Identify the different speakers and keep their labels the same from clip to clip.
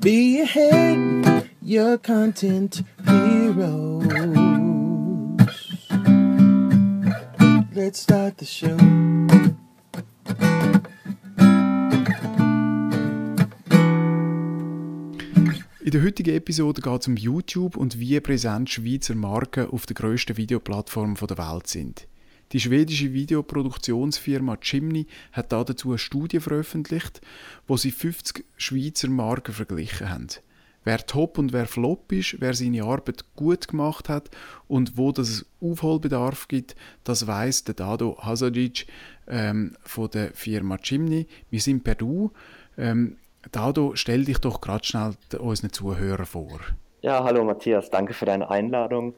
Speaker 1: Be ahead, your content heroes. Let's start the show.
Speaker 2: In der heutigen Episode geht es um YouTube und wie präsent Schweizer Marken auf der grössten Videoplattform der Welt sind. Die schwedische Videoproduktionsfirma Chimney hat dazu eine Studie veröffentlicht, wo sie 50 Schweizer Marken verglichen haben. Wer top und wer flop ist, wer seine Arbeit gut gemacht hat und wo das Aufholbedarf gibt, das weiß der Dado Hazadic ähm, von der Firma Chimney. Wir sind per Du. Ähm, Dado, stell dich doch gerade schnell unseren Zuhörern vor.
Speaker 3: Ja, hallo Matthias, danke für deine Einladung.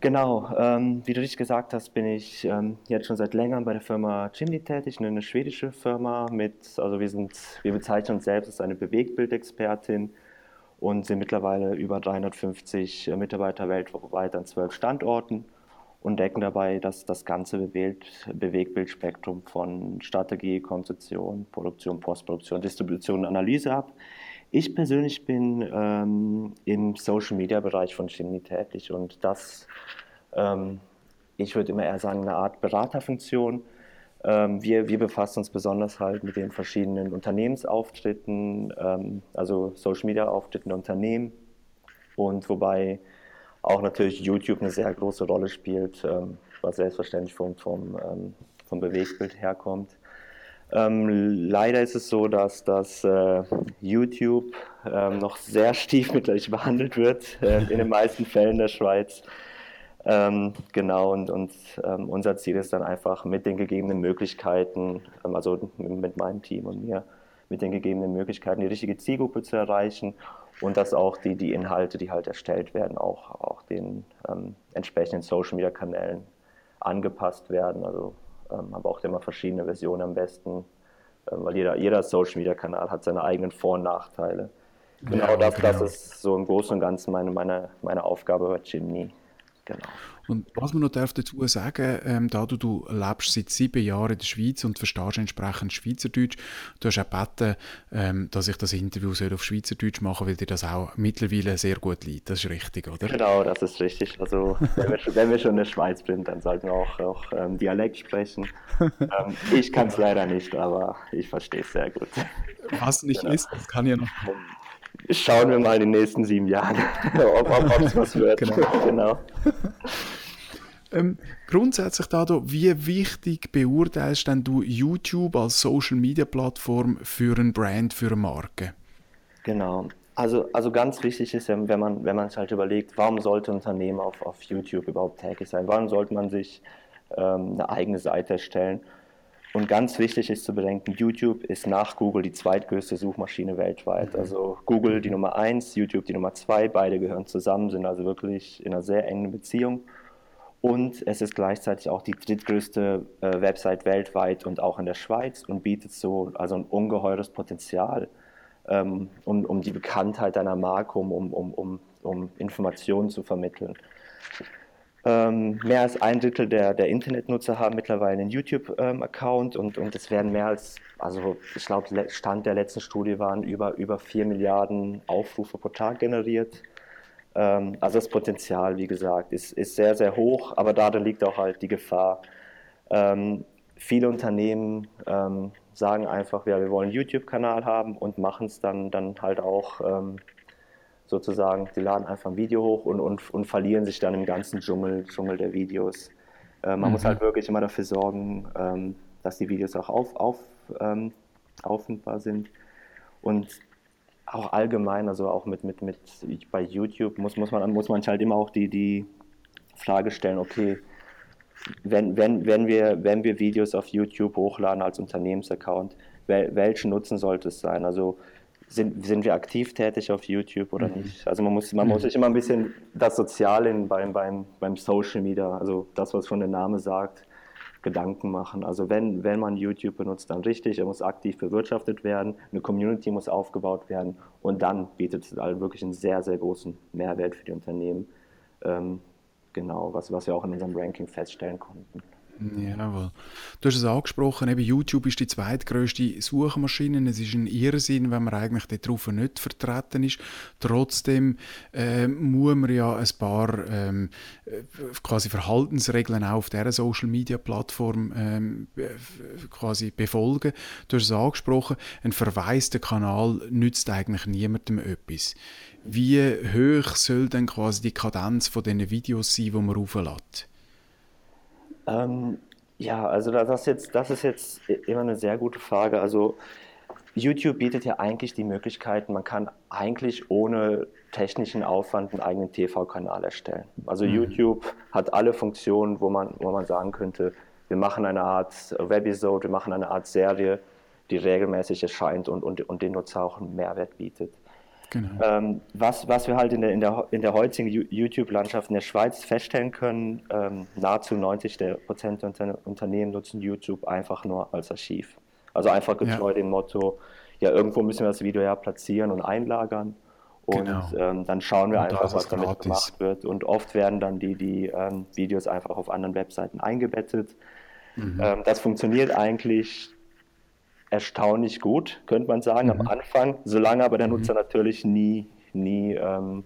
Speaker 3: Genau, ähm, wie du dich gesagt hast, bin ich ähm, jetzt schon seit längerem bei der Firma Chimney tätig, eine schwedische Firma mit, also wir sind, wir bezeichnen uns selbst als eine Bewegtbildexpertin und sind mittlerweile über 350 äh, Mitarbeiter weltweit an zwölf Standorten und decken dabei das, das ganze Bewegt, Bewegtbildspektrum von Strategie, Konzeption, Produktion, Postproduktion, Distribution und Analyse ab. Ich persönlich bin ähm, im Social Media Bereich von Chemie tätig und das, ähm, ich würde immer eher sagen, eine Art Beraterfunktion. Ähm, wir, wir befassen uns besonders halt mit den verschiedenen Unternehmensauftritten, ähm, also Social Media Auftritten der Unternehmen und wobei auch natürlich YouTube eine sehr große Rolle spielt, ähm, was selbstverständlich vom, vom, ähm, vom Bewegtbild herkommt. Ähm, leider ist es so, dass, dass äh, YouTube ähm, noch sehr stiefmütterlich behandelt wird, äh, in den meisten Fällen der Schweiz. Ähm, genau, und, und ähm, unser Ziel ist dann einfach mit den gegebenen Möglichkeiten, also mit meinem Team und mir, mit den gegebenen Möglichkeiten die richtige Zielgruppe zu erreichen und dass auch die, die Inhalte, die halt erstellt werden, auch, auch den ähm, entsprechenden Social Media Kanälen angepasst werden. Also ähm, aber auch immer verschiedene Versionen am besten, ähm, weil jeder, jeder Social Media Kanal hat seine eigenen Vor- und Nachteile. Genau, ja, das, genau. das ist so im Großen und Ganzen meine, meine, meine Aufgabe bei Chimney.
Speaker 2: Genau. Und was man noch darf dazu sagen, ähm, da du, du lebst seit sieben Jahren in der Schweiz und verstehst entsprechend Schweizerdeutsch, du hast auch gebeten, ähm, dass ich das Interview soll auf Schweizerdeutsch machen weil dir das auch mittlerweile sehr gut liegt. Das ist richtig, oder?
Speaker 3: Genau, das ist richtig. Also wenn wir, wenn wir schon in der Schweiz sind, dann sollten wir auch, auch ähm, Dialekt sprechen. Ähm, ich kann es leider nicht, aber ich verstehe es sehr gut.
Speaker 2: Was nicht genau. ist, das kann ja noch kommen.
Speaker 3: Schauen wir mal in den nächsten sieben Jahren, ob, es was wird. Genau. genau.
Speaker 2: Ähm, grundsätzlich, Dado, wie wichtig beurteilst denn du YouTube als Social Media Plattform für ein Brand, für eine Marke?
Speaker 3: Genau. Also, also ganz wichtig ist ja, wenn man, wenn man sich halt überlegt, warum sollte ein Unternehmen auf, auf YouTube überhaupt tätig sein? Warum sollte man sich ähm, eine eigene Seite erstellen? Und ganz wichtig ist zu bedenken, YouTube ist nach Google die zweitgrößte Suchmaschine weltweit. Mhm. Also Google die Nummer eins, YouTube die Nummer zwei, beide gehören zusammen, sind also wirklich in einer sehr engen Beziehung. Und es ist gleichzeitig auch die drittgrößte äh, Website weltweit und auch in der Schweiz und bietet so also ein ungeheures Potenzial, ähm, um, um die Bekanntheit deiner Marke, um, um, um, um Informationen zu vermitteln. Ähm, mehr als ein Drittel der, der Internetnutzer haben mittlerweile einen YouTube-Account ähm, und, und es werden mehr als, also ich glaube, Stand der letzten Studie waren über, über 4 Milliarden Aufrufe pro Tag generiert. Ähm, also das Potenzial, wie gesagt, ist, ist sehr, sehr hoch, aber darin liegt auch halt die Gefahr. Ähm, viele Unternehmen ähm, sagen einfach, ja, wir wollen einen YouTube-Kanal haben und machen es dann, dann halt auch ähm, sozusagen, die laden einfach ein Video hoch und, und, und verlieren sich dann im ganzen Dschungel, Dschungel der Videos. Äh, man mhm. muss halt wirklich immer dafür sorgen, ähm, dass die Videos auch auf, auf, ähm, auffindbar sind. Und auch allgemein, also auch mit, mit, mit bei YouTube muss, muss, man, muss man halt immer auch die, die Frage stellen, okay, wenn, wenn, wenn, wir, wenn wir Videos auf YouTube hochladen als Unternehmensaccount, wel, welchen Nutzen sollte es sein? Also sind, sind wir aktiv tätig auf YouTube oder mhm. nicht? Also man muss, man muss mhm. sich immer ein bisschen das Soziale beim, beim, beim Social Media, also das, was schon der Name sagt, Gedanken machen. Also wenn, wenn man YouTube benutzt, dann richtig, er muss aktiv bewirtschaftet werden, eine Community muss aufgebaut werden und dann bietet es halt wirklich einen sehr, sehr großen Mehrwert für die Unternehmen. Ähm, genau, was, was wir auch in unserem Ranking feststellen konnten.
Speaker 2: Jawohl. Du hast es angesprochen, eben YouTube ist die zweitgrößte Suchmaschine. Es ist ein Irrsinn, wenn man eigentlich darauf nicht vertreten ist. Trotzdem äh, muss man ja ein paar ähm, äh, quasi Verhaltensregeln auch auf dieser Social Media Plattform ähm, quasi befolgen. Du hast es angesprochen, ein verwaister Kanal nützt eigentlich niemandem etwas. Wie hoch soll denn quasi die Kadenz von diesen Videos sein, die man auflädt?
Speaker 3: Ähm, ja, also das ist, jetzt, das ist jetzt immer eine sehr gute Frage. Also YouTube bietet ja eigentlich die Möglichkeiten, man kann eigentlich ohne technischen Aufwand einen eigenen TV-Kanal erstellen. Also mhm. YouTube hat alle Funktionen, wo man, wo man sagen könnte, wir machen eine Art Webisode, wir machen eine Art Serie, die regelmäßig erscheint und, und, und den Nutzer auch einen Mehrwert bietet. Genau. Ähm, was, was wir halt in der, in der, in der heutigen YouTube-Landschaft in der Schweiz feststellen können, ähm, nahezu 90 der Prozent der Unternehmen nutzen YouTube einfach nur als Archiv. Also einfach getreu ja. dem Motto, ja, irgendwo müssen wir das Video ja platzieren und einlagern. Und genau. ähm, dann schauen wir und einfach, was damit gratis. gemacht wird. Und oft werden dann die, die ähm, Videos einfach auf anderen Webseiten eingebettet. Mhm. Ähm, das funktioniert eigentlich erstaunlich gut, könnte man sagen, mhm. am Anfang, solange aber der mhm. Nutzer natürlich nie, nie ähm,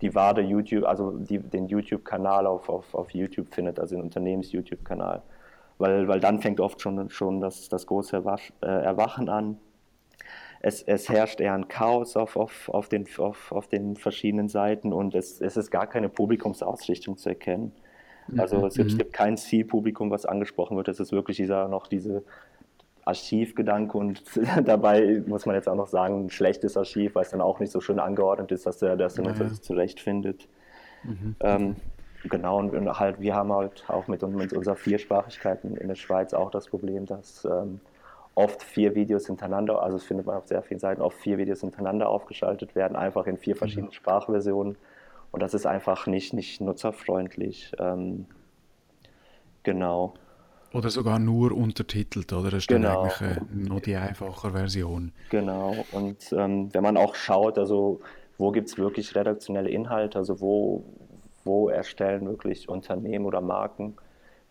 Speaker 3: die wahre YouTube, also die, den YouTube-Kanal auf, auf, auf YouTube findet, also den Unternehmens-YouTube-Kanal. Weil, weil dann fängt oft schon, schon das, das große äh, Erwachen an. Es, es herrscht eher ein Chaos auf, auf, auf, den, auf, auf den verschiedenen Seiten und es, es ist gar keine Publikumsausrichtung zu erkennen. Also mhm. es gibt, es gibt kein Zielpublikum, was angesprochen wird. Es ist wirklich dieser noch diese Archivgedanke und dabei muss man jetzt auch noch sagen, ein schlechtes Archiv, weil es dann auch nicht so schön angeordnet ist, dass der, dass der Nutzer sich zurechtfindet. Mhm. Ähm, genau, und halt, wir haben halt auch mit, mit unserer Viersprachigkeit in der Schweiz auch das Problem, dass ähm, oft vier Videos hintereinander, also das findet man auf sehr vielen Seiten, oft vier Videos hintereinander aufgeschaltet werden, einfach in vier verschiedenen mhm. Sprachversionen. Und das ist einfach nicht, nicht nutzerfreundlich. Ähm, genau.
Speaker 2: Oder sogar nur untertitelt, oder? Das ist genau. dann eigentlich äh, nur die einfache Version.
Speaker 3: Genau. Und ähm, wenn man auch schaut, also wo gibt es wirklich redaktionelle Inhalte, also wo, wo erstellen wirklich Unternehmen oder Marken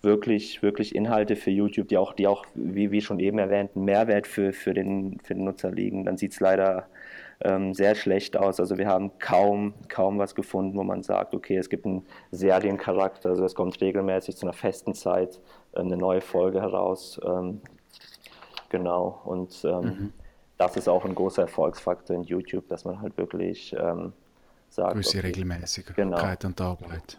Speaker 3: wirklich, wirklich Inhalte für YouTube, die auch, die auch, wie, wie schon eben erwähnt, einen Mehrwert für, für, den, für den Nutzer liegen, dann sieht es leider ähm, sehr schlecht aus. Also wir haben kaum, kaum was gefunden, wo man sagt, okay, es gibt einen Seriencharakter, also es kommt regelmäßig zu einer festen Zeit eine neue Folge heraus. Ähm, genau, und ähm, mhm. das ist auch ein großer Erfolgsfaktor in YouTube, dass man halt wirklich ähm,
Speaker 2: sagt. Gewisse okay. Regelmäßigkeit genau. und Arbeit.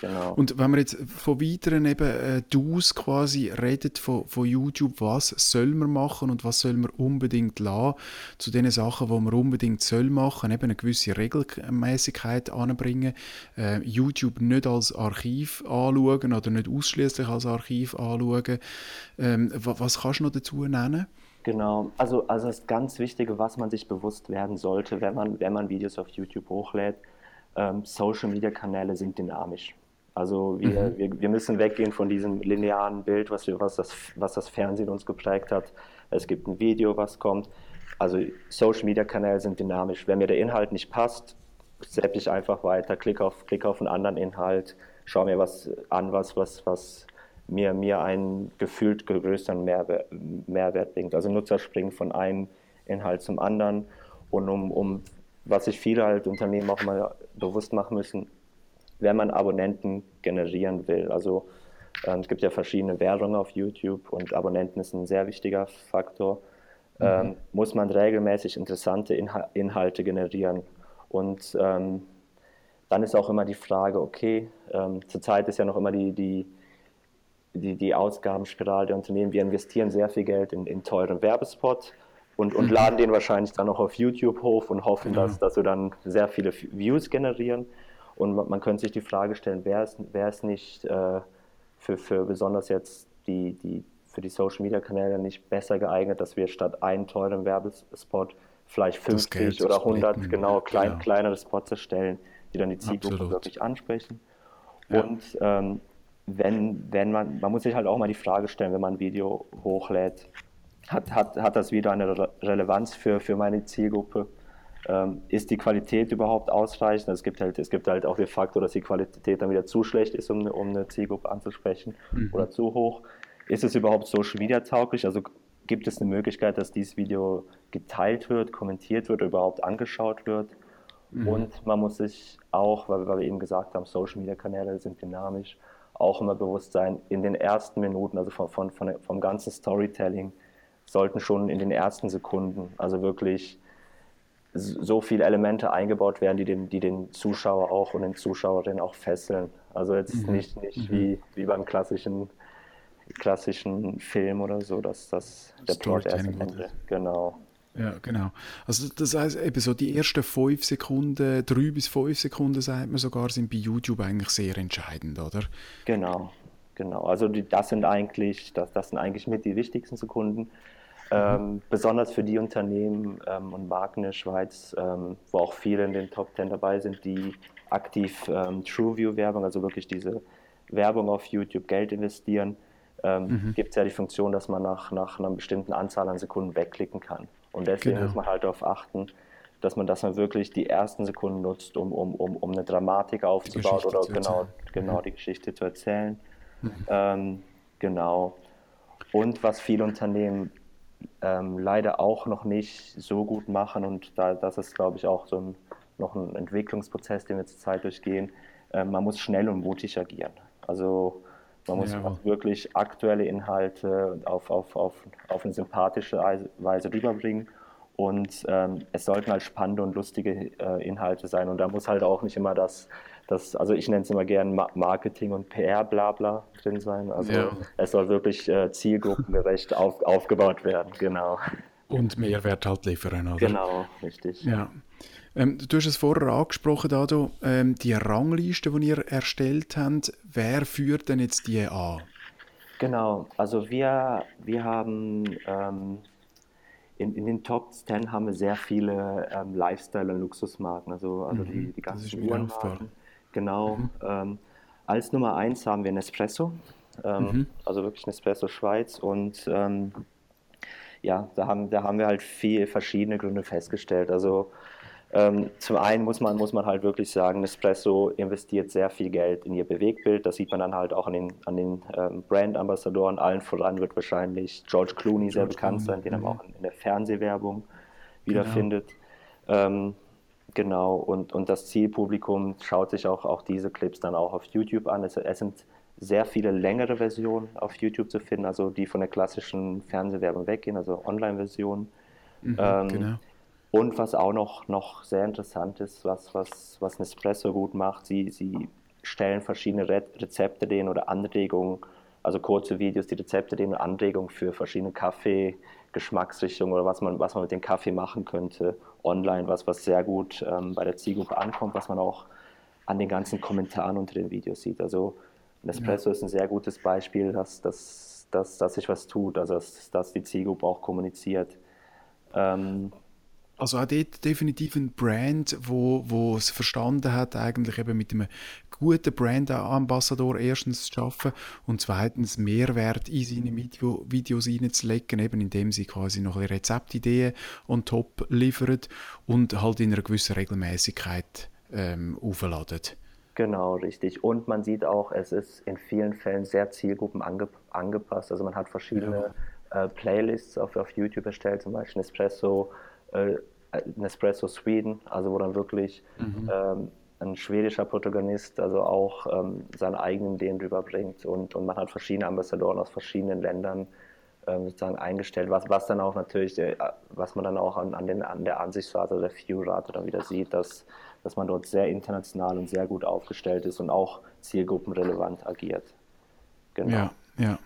Speaker 2: Genau. Und wenn man jetzt von weiteren eben äh, Do's quasi redet von, von YouTube, was soll man machen und was soll man unbedingt lassen, zu den Sachen, wo man unbedingt soll machen, eben eine gewisse Regelmäßigkeit anbringen, äh, YouTube nicht als Archiv anschauen oder nicht ausschließlich als Archiv anschauen. Ähm, was kannst du noch dazu nennen?
Speaker 3: Genau, also, also das ganz Wichtige, was man sich bewusst werden sollte, wenn man, wenn man Videos auf YouTube hochlädt, ähm, Social Media Kanäle sind dynamisch. Also wir, mhm. wir, wir müssen weggehen von diesem linearen Bild, was, wir, was, das, was das Fernsehen uns geprägt hat. Es gibt ein Video, was kommt. Also Social Media Kanäle sind dynamisch. Wenn mir der Inhalt nicht passt, sepp ich einfach weiter, klick auf, klick auf einen anderen Inhalt, schau mir was an, was, was, was mir, mir einen gefühlt größeren Mehrwert, Mehrwert bringt. Also Nutzer springen von einem Inhalt zum anderen und um, um was sich viele halt Unternehmen auch mal bewusst machen müssen, wenn man Abonnenten generieren will. Also äh, es gibt ja verschiedene Währungen auf YouTube und Abonnenten ist ein sehr wichtiger Faktor. Mhm. Ähm, muss man regelmäßig interessante Inha Inhalte generieren. Und ähm, dann ist auch immer die Frage, okay, ähm, zurzeit ist ja noch immer die, die die, die Ausgabenspirale der Unternehmen. Wir investieren sehr viel Geld in, in teuren Werbespot und, und mhm. laden den wahrscheinlich dann auch auf YouTube hoch und hoffen, dass, dass wir dann sehr viele Views generieren. Und man, man könnte sich die Frage stellen, wäre es, wäre es nicht äh, für, für besonders jetzt die, die, für die Social Media Kanäle nicht besser geeignet, dass wir statt einen teuren Werbespot vielleicht 50 oder 100 splitten, genau, klein, genau. kleinere Spots erstellen, die dann die Zielgruppe wirklich ansprechen. Ja. Und ähm, wenn, wenn man, man muss sich halt auch mal die Frage stellen, wenn man ein Video hochlädt, hat, hat, hat das wieder eine Re Relevanz für, für meine Zielgruppe? ähm, ist die Qualität überhaupt ausreichend? Es gibt halt, es gibt halt auch den Faktor, dass die Qualität dann wieder zu schlecht ist, um, eine- um eine Zielgruppe anzusprechen oder zu hoch. Ist es überhaupt Social Media tauglich? Also gibt es eine Möglichkeit, dass dieses Video geteilt wird, kommentiert wird, oder überhaupt angeschaut wird? Und man muss sich auch, weil, weil wir eben gesagt haben, Social Media Kanäle sind dynamisch, auch immer bewusst sein, in den ersten Minuten, also von, von, von, vom ganzen Storytelling, sollten schon in den ersten Sekunden, also wirklich so viele Elemente eingebaut werden, die den, die den Zuschauer auch und den Zuschauerinnen auch fesseln. Also jetzt nicht, nicht wie, wie beim klassischen, klassischen Film oder so, dass das der Plot erst am Ende. Genau.
Speaker 2: Ja, genau. Also das heißt eben so die ersten fünf Sekunden, drei bis fünf Sekunden, sagt man sogar, sind bei YouTube eigentlich sehr entscheidend, oder?
Speaker 3: Genau, genau. Also die, das sind eigentlich, das, das sind eigentlich mit die wichtigsten Sekunden. Ähm, besonders für die Unternehmen ähm, und Marken in der Schweiz, ähm, wo auch viele in den Top 10 dabei sind, die aktiv ähm, TrueView-Werbung, also wirklich diese Werbung auf YouTube Geld investieren, ähm, gibt es ja die Funktion, dass man nach, nach einer bestimmten Anzahl an Sekunden wegklicken kann. Und deswegen
Speaker 2: Genau.
Speaker 3: muss man halt darauf achten, dass man, dass man wirklich die ersten Sekunden nutzt, um, um, um, um eine Dramatik aufzubauen oder genau,
Speaker 2: erzählen.
Speaker 3: genau die Geschichte zu erzählen. Ähm, genau. Und was viele Unternehmen ähm, leider auch noch nicht so gut machen, und da, das ist, glaube ich, auch so ein, noch ein Entwicklungsprozess, den wir zurzeit durchgehen, äh, man muss schnell und mutig agieren. Also man muss auch wirklich aktuelle Inhalte auf, auf, auf, auf eine sympathische Eis- Weise rüberbringen. Und ähm, es sollten halt spannende und lustige äh, Inhalte sein. Und da muss halt auch nicht immer das, das also ich nenne es immer gern Ma Marketing und PR-Blabla drin sein. Also
Speaker 2: Ja.
Speaker 3: es soll wirklich äh, zielgruppengerecht auf, aufgebaut werden. Genau.
Speaker 2: Und Mehrwert halt liefern, oder?
Speaker 3: Genau, richtig.
Speaker 2: Ja. Ähm, du hast es vorher angesprochen, Dado, ähm, die Rangliste, die ihr erstellt habt, wer führt denn jetzt die an?
Speaker 3: Genau, also wir, wir haben ähm, in, in den Top 10 haben wir sehr viele ähm, Lifestyle- und Luxusmarken, also, also die, die
Speaker 2: Mhm. das ist
Speaker 3: ganzen Uhrenmarken. Genau. Ähm, als Nummer 1 haben wir Nespresso, ähm,
Speaker 2: Mhm.
Speaker 3: also wirklich Nespresso Schweiz und ja, da haben, da haben wir halt viele verschiedene Gründe festgestellt. Also ähm, zum einen muss man, muss man halt wirklich sagen, Nespresso investiert sehr viel Geld in ihr Bewegtbild. Das sieht man dann halt auch an den, an den ähm, Brand-Ambassadoren. Allen voran wird wahrscheinlich George Clooney sehr
Speaker 2: George
Speaker 3: bekannt
Speaker 2: Clooney,
Speaker 3: sein, den
Speaker 2: mhm.
Speaker 3: man auch in, in der Fernsehwerbung wiederfindet. Ähm, genau, und, und das Zielpublikum schaut sich auch, auch diese Clips dann auch auf YouTube an. Es, es sind sehr viele längere Versionen auf YouTube zu finden, also die von der klassischen Fernsehwerbung weggehen, also Online-Versionen. Ähm,
Speaker 2: genau.
Speaker 3: Und was auch noch, noch sehr interessant ist, was, was, was Nespresso gut macht, sie, sie stellen verschiedene Re Rezepte denen oder Anregungen, also kurze Videos, die Rezepte denen Anregungen für verschiedene Kaffee-Geschmacksrichtungen oder was man, was man mit dem Kaffee machen könnte online, was, was sehr gut ähm, bei der Zielgruppe ankommt, was man auch an den ganzen Kommentaren unter den Videos sieht. Also Nespresso ist ein sehr gutes Beispiel, dass, dass, dass, dass sich was tut, also dass, dass die Zielgruppe auch kommuniziert. Ähm,
Speaker 2: Also auch dort definitiv ein Brand, wo, wo es verstanden hat, eigentlich eben mit einem guten Brand-Ambassador erstens zu arbeiten und zweitens Mehrwert in seine Video, Videos reinzulegen, eben indem sie quasi noch ein Rezeptideen on top liefern und halt in einer gewissen Regelmäßigkeit ähm, aufladen.
Speaker 3: Genau, richtig. Und man sieht auch, es ist in vielen Fällen sehr zielgruppen ange angepasst. Also man hat verschiedene äh, Playlists auf, auf YouTube erstellt, zum Beispiel Nespresso, äh, Nespresso Sweden, also wo dann wirklich ähm, ein schwedischer Protagonist also auch ähm, seine eigenen Ideen rüberbringt und, und man hat verschiedene Ambassadoren aus verschiedenen Ländern ähm, sozusagen eingestellt, was, was dann auch natürlich, äh, was man dann auch an, an, den, an der Ansichtsrate oder der View-Rate dann wieder sieht, dass, dass man dort sehr international und sehr gut aufgestellt ist und auch zielgruppenrelevant agiert. Genau.
Speaker 2: Ja, ja.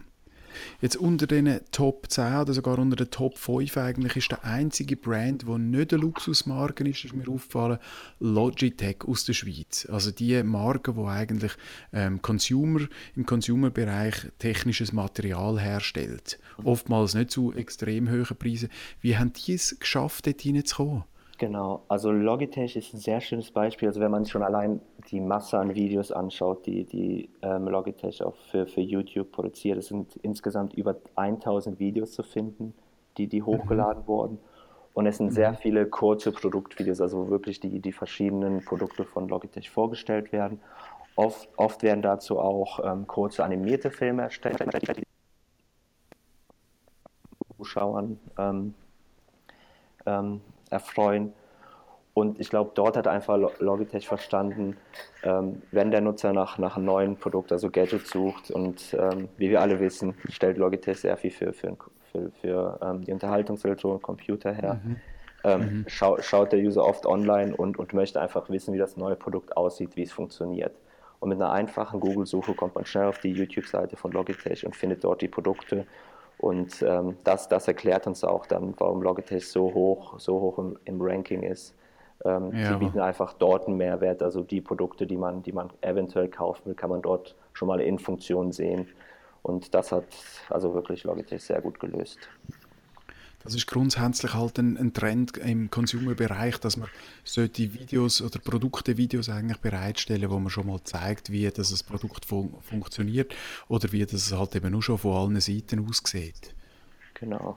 Speaker 2: Jetzt unter den Top 10 oder sogar unter den Top 5 eigentlich ist der einzige Brand, der nicht eine Luxusmarke ist, ist mir aufgefallen, Logitech aus der Schweiz. Also die Marke, die eigentlich ähm, Consumer, im Consumer-Bereich technisches Material herstellt. Oftmals nicht zu extrem hohen Preisen. Wie haben die es geschafft, dort hineinzukommen?
Speaker 3: Genau, also Logitech ist ein sehr schönes Beispiel. Also wenn man schon allein die Masse an Videos anschaut, die, die ähm, Logitech auch für, für YouTube produziert, es sind insgesamt über 1000 Videos zu finden, die, die hochgeladen wurden. Und es sind sehr viele kurze Produktvideos, also wo wirklich die, die verschiedenen Produkte von Logitech vorgestellt werden. Oft, oft werden dazu auch ähm, kurze animierte Filme erstellt, die Zuschauern ähm, ähm, erfreuen. Und ich glaube, dort hat einfach Logitech verstanden, ähm, wenn der Nutzer nach, nach einem neuen Produkt, also Gadget sucht und ähm, wie wir alle wissen, stellt Logitech sehr viel für, für, für, für ähm, die Unterhaltungselektronik Computer her. Mhm. Ähm, mhm. Schau, schaut der User oft online und, und möchte einfach wissen, wie das neue Produkt aussieht, wie es funktioniert. Und mit einer einfachen Google-Suche kommt man schnell auf die YouTube-Seite von Logitech und findet dort die Produkte und ähm, das, das erklärt uns auch dann, warum Logitech so hoch, so hoch im, im Ranking ist. Ähm, ja. Sie bieten einfach dort einen Mehrwert, also die Produkte, die man, die man eventuell kaufen will, kann man dort schon mal in Funktion sehen. Und das hat also wirklich Logitech sehr gut gelöst.
Speaker 2: Das ist grundsätzlich halt ein, ein Trend im Consumer-Bereich, dass man solche Videos oder Produkte-Videos eigentlich bereitstellen, wo man schon mal zeigt, wie das Produkt fun funktioniert oder wie das halt eben auch schon von allen Seiten aussieht.
Speaker 3: Genau.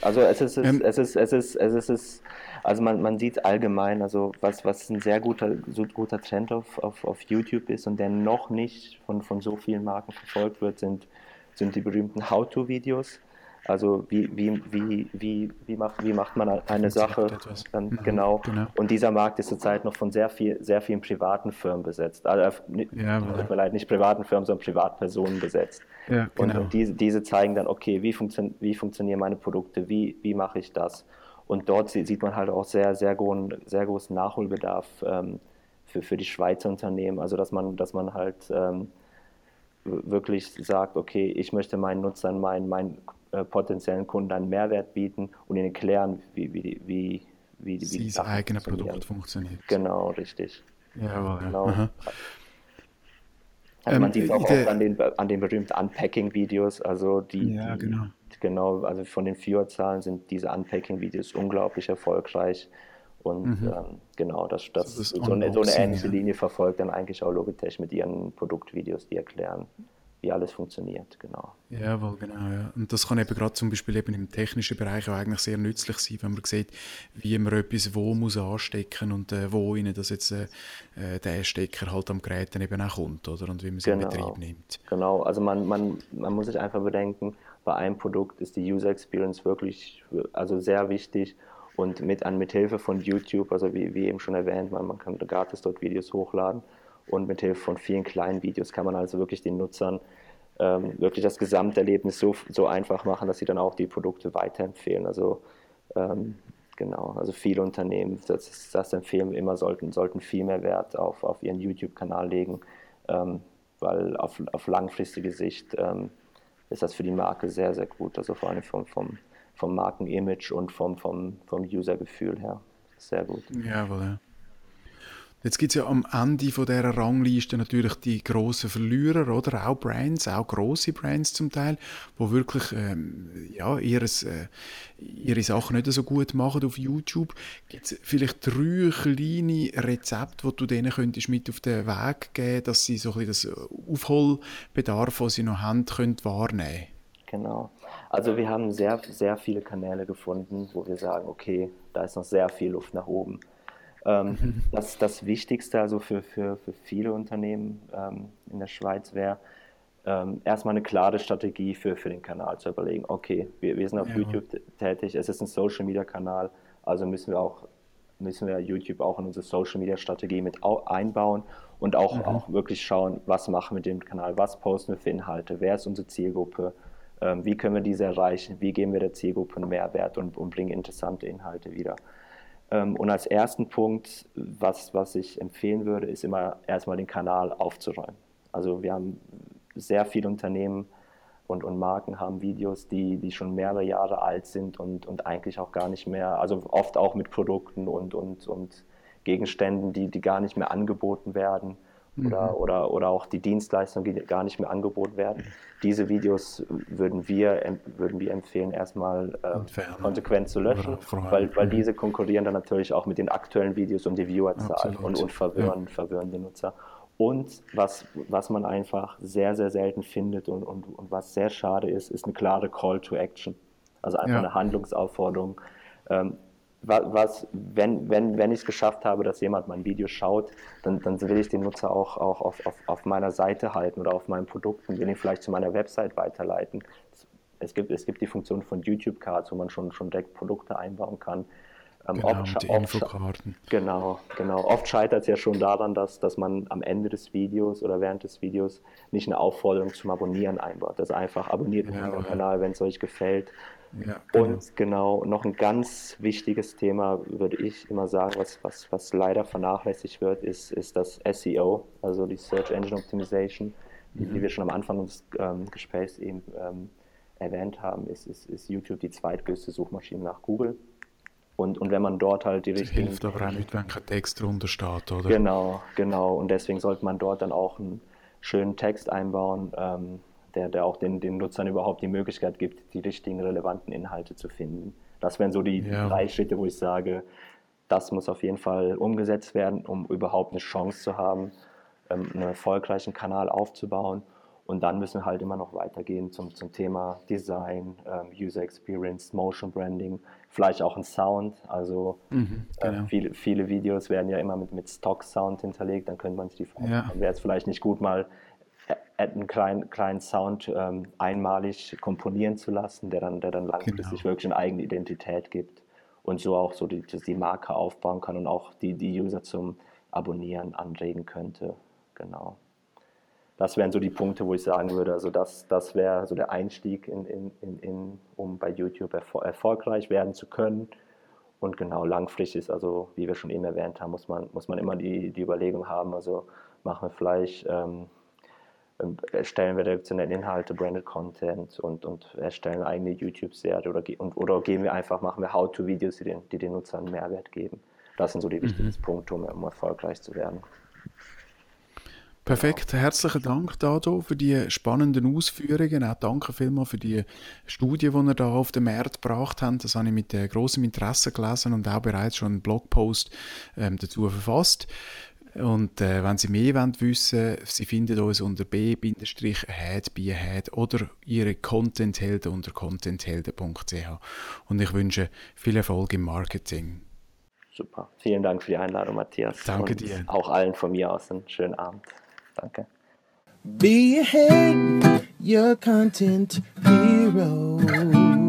Speaker 3: Also es ist, ähm, es ist, es ist, es ist, es ist also man, man sieht allgemein, also was, was ein sehr guter, so guter Trend auf, auf, auf YouTube ist und der noch nicht von, von so vielen Marken verfolgt wird, sind, sind die berühmten How-To-Videos. Also wie, wie, wie, wie, wie, macht, wie macht man eine Sache ähm, mhm, genau. genau. Und dieser Markt ist zurzeit noch von sehr, viel, sehr vielen privaten Firmen besetzt. Also, ja, tut mir leid, nicht privaten Firmen, sondern Privatpersonen besetzt. Ja, genau. Und diese, diese zeigen dann, okay, wie, funktio wie funktionieren meine Produkte, wie, wie mache ich das? Und dort sieht man halt auch sehr, sehr, großen, sehr großen Nachholbedarf ähm, für, für die Schweizer Unternehmen. Also dass man, dass man halt ähm, wirklich sagt, okay, ich möchte meinen Nutzern mein, mein äh, potenziellen Kunden einen Mehrwert bieten und ihnen erklären, wie, wie, wie, wie, wie
Speaker 2: Sie das eigene Produkt funktioniert.
Speaker 3: Genau, richtig.
Speaker 2: Ja,
Speaker 3: genau. Ja. Also man ähm, sieht es auch oft an den, an den berühmten Unpacking-Videos, also die,
Speaker 2: ja,
Speaker 3: die,
Speaker 2: genau.
Speaker 3: genau, also von den Viewerzahlen sind diese Unpacking-Videos unglaublich erfolgreich. Und mhm. ähm, genau, das, das, das so, eine, so, eine, ähnliche ja. Linie verfolgt dann eigentlich auch Logitech mit ihren Produktvideos, die erklären, wie alles funktioniert, genau.
Speaker 2: Jawohl, genau, ja. Und das kann eben gerade zum Beispiel eben im technischen Bereich auch eigentlich sehr nützlich sein, wenn man sieht, wie man etwas wo muss anstecken und äh, wo ihnen das jetzt äh, äh der Stecker halt am Gerät dann eben auch kommt, oder? Und wie man es genau. in Betrieb nimmt.
Speaker 3: Genau, also man, man, man muss sich einfach bedenken, bei einem Produkt ist die User Experience wirklich also sehr wichtig und mit, an, mit Hilfe von YouTube, also wie, wie eben schon erwähnt, man, man kann gratis dort Videos hochladen und mit Hilfe von vielen kleinen Videos kann man also wirklich den Nutzern ähm, wirklich das Gesamterlebnis so, so einfach machen, dass sie dann auch die Produkte weiterempfehlen. Also ähm, genau, also viele Unternehmen, das, das empfehlen immer, sollten, sollten viel mehr Wert auf, auf ihren YouTube-Kanal legen, ähm, weil auf, auf langfristige Sicht ähm, ist das für die Marke sehr, sehr gut. Also vor allem vom, vom, vom Markenimage und vom, vom, vom Usergefühl her. Sehr gut.
Speaker 2: Jawohl, ja. Jetzt gibt es ja am Ende von dieser Rangliste natürlich die grossen Verlierer, oder? Auch Brands, auch grosse Brands zum Teil, wo wirklich ähm, ja, ihres, äh, ihre Sachen nicht so gut machen auf YouTube. Gibt es vielleicht drei kleine Rezepte, die du denen könntest mit auf den Weg geben dass sie so ein bisschen das Aufholbedarf, den sie noch haben, können wahrnehmen
Speaker 3: Genau. Also wir haben sehr, sehr viele Kanäle gefunden, wo wir sagen, okay, da ist noch sehr viel Luft nach oben. Ähm, das, das Wichtigste also für, für, für viele Unternehmen ähm, in der Schweiz wäre, ähm, erstmal eine klare Strategie für, für den Kanal zu überlegen. Okay, wir, wir sind auf ja. YouTube tätig, es ist ein Social Media Kanal, also müssen wir auch müssen wir YouTube auch in unsere Social Media Strategie mit einbauen und auch, mhm. auch wirklich schauen, was machen wir mit dem Kanal, was posten wir für Inhalte, wer ist unsere Zielgruppe, wie können wir diese erreichen, wie geben wir der Zielgruppe einen Mehrwert und, und bringen interessante Inhalte wieder. Ähm, und als ersten Punkt, was, was ich empfehlen würde, ist immer erstmal den Kanal aufzuräumen. Also wir haben sehr viele Unternehmen und, und Marken haben Videos, die, die schon mehrere Jahre alt sind und, und eigentlich auch gar nicht mehr, also oft auch mit Produkten und, und, und Gegenständen, die, die gar nicht mehr angeboten werden oder, mhm. oder, oder auch die Dienstleistungen, die gar nicht mehr angeboten werden. Diese Videos würden wir, würden wir empfehlen, erstmal äh, konsequent zu löschen, weil, weil diese konkurrieren dann natürlich auch mit den aktuellen Videos um die Viewerzahl und, und verwirren, ja. verwirren die Nutzer. Und was, was man einfach sehr, sehr selten findet und, und, und was sehr schade ist, ist eine klare Call to Action. Also einfach ja. eine Handlungsaufforderung ähm, was, wenn, wenn, wenn ich es geschafft habe, dass jemand mein Video schaut, dann, dann will ich den Nutzer auch, auch auf, auf, auf meiner Seite halten oder auf meinen Produkten, will ihn vielleicht zu meiner Website weiterleiten. Es gibt, es gibt die Funktion von YouTube Cards, wo man schon, schon direkt Produkte einbauen kann.
Speaker 2: Ähm, genau, oft, die Infokarten.
Speaker 3: Genau, genau. Oft scheitert es ja schon daran, dass, dass man am Ende des Videos oder während des Videos nicht eine Aufforderung zum Abonnieren einbaut. Das einfach abonniert ja, den Kanal, wenn es euch gefällt. Ja, genau. Und genau, noch ein ganz wichtiges Thema, würde ich immer sagen, was, was, was leider vernachlässigt wird, ist, ist das SEO, also die Search Engine Optimization, mhm. die, wir schon am Anfang des ähm, Gesprächs eben ähm, erwähnt haben, ist, ist, ist YouTube die zweitgrößte Suchmaschine nach Google. Und, und wenn man dort halt die richtigen...
Speaker 2: hilft aber auch nicht, wenn kein Text drunter steht, oder?
Speaker 3: Genau, genau. Und deswegen sollte man dort dann auch einen schönen Text einbauen, ähm, der, der auch den, den Nutzern überhaupt die Möglichkeit gibt, die richtigen, relevanten Inhalte zu finden. Das wären so die ja. drei Schritte, wo ich sage, das muss auf jeden Fall umgesetzt werden, um überhaupt eine Chance zu haben, ähm, einen erfolgreichen Kanal aufzubauen. Und dann müssen wir halt immer noch weitergehen zum, zum Thema Design, ähm, User Experience, Motion Branding, vielleicht auch ein Sound. Also mhm, äh, genau. äh, viele, viele Videos werden ja immer mit, mit Stock-Sound hinterlegt. Dann könnte man sich die Frage, ja. wäre es vielleicht nicht gut, mal einen kleinen, kleinen Sound ähm, einmalig komponieren zu lassen, der dann, der dann langfristig genau. wirklich eine eigene Identität gibt und so auch so die, die Marke aufbauen kann und auch die, die User zum Abonnieren anregen könnte. Genau. Das wären so die Punkte, wo ich sagen würde, also das, das wäre so der Einstieg, in, in, in, in, um bei YouTube erfol erfolgreich werden zu können. Und genau langfristig ist, also wie wir schon eben erwähnt haben, muss man, muss man immer die, die Überlegung haben, also machen wir vielleicht ähm, erstellen wir redaktionelle Inhalte, Branded Content und, und erstellen eigene YouTube-Serie oder, oder gehen wir einfach, machen wir How-to-Videos, die den, die den Nutzern Mehrwert geben. Das sind so die mhm. wichtigsten Punkte, um, um erfolgreich zu werden.
Speaker 2: Perfekt, herzlichen Dank Dado für die spannenden Ausführungen. Auch danke vielmals für die Studie, die ihr da auf den Markt gebracht habt. Das habe ich mit äh, großem Interesse gelesen und auch bereits schon einen Blogpost ähm, dazu verfasst. Und äh, wenn Sie mehr wollen wissen Sie finden uns unter b-head oder Ihre Contenthelden unter contenthelden.ch. Und ich wünsche viel Erfolg im Marketing.
Speaker 3: Super. Vielen Dank für die Einladung, Matthias.
Speaker 2: Danke Und dir.
Speaker 3: Auch allen von mir aus einen schönen Abend. Danke.
Speaker 1: Be ahead, your content hero.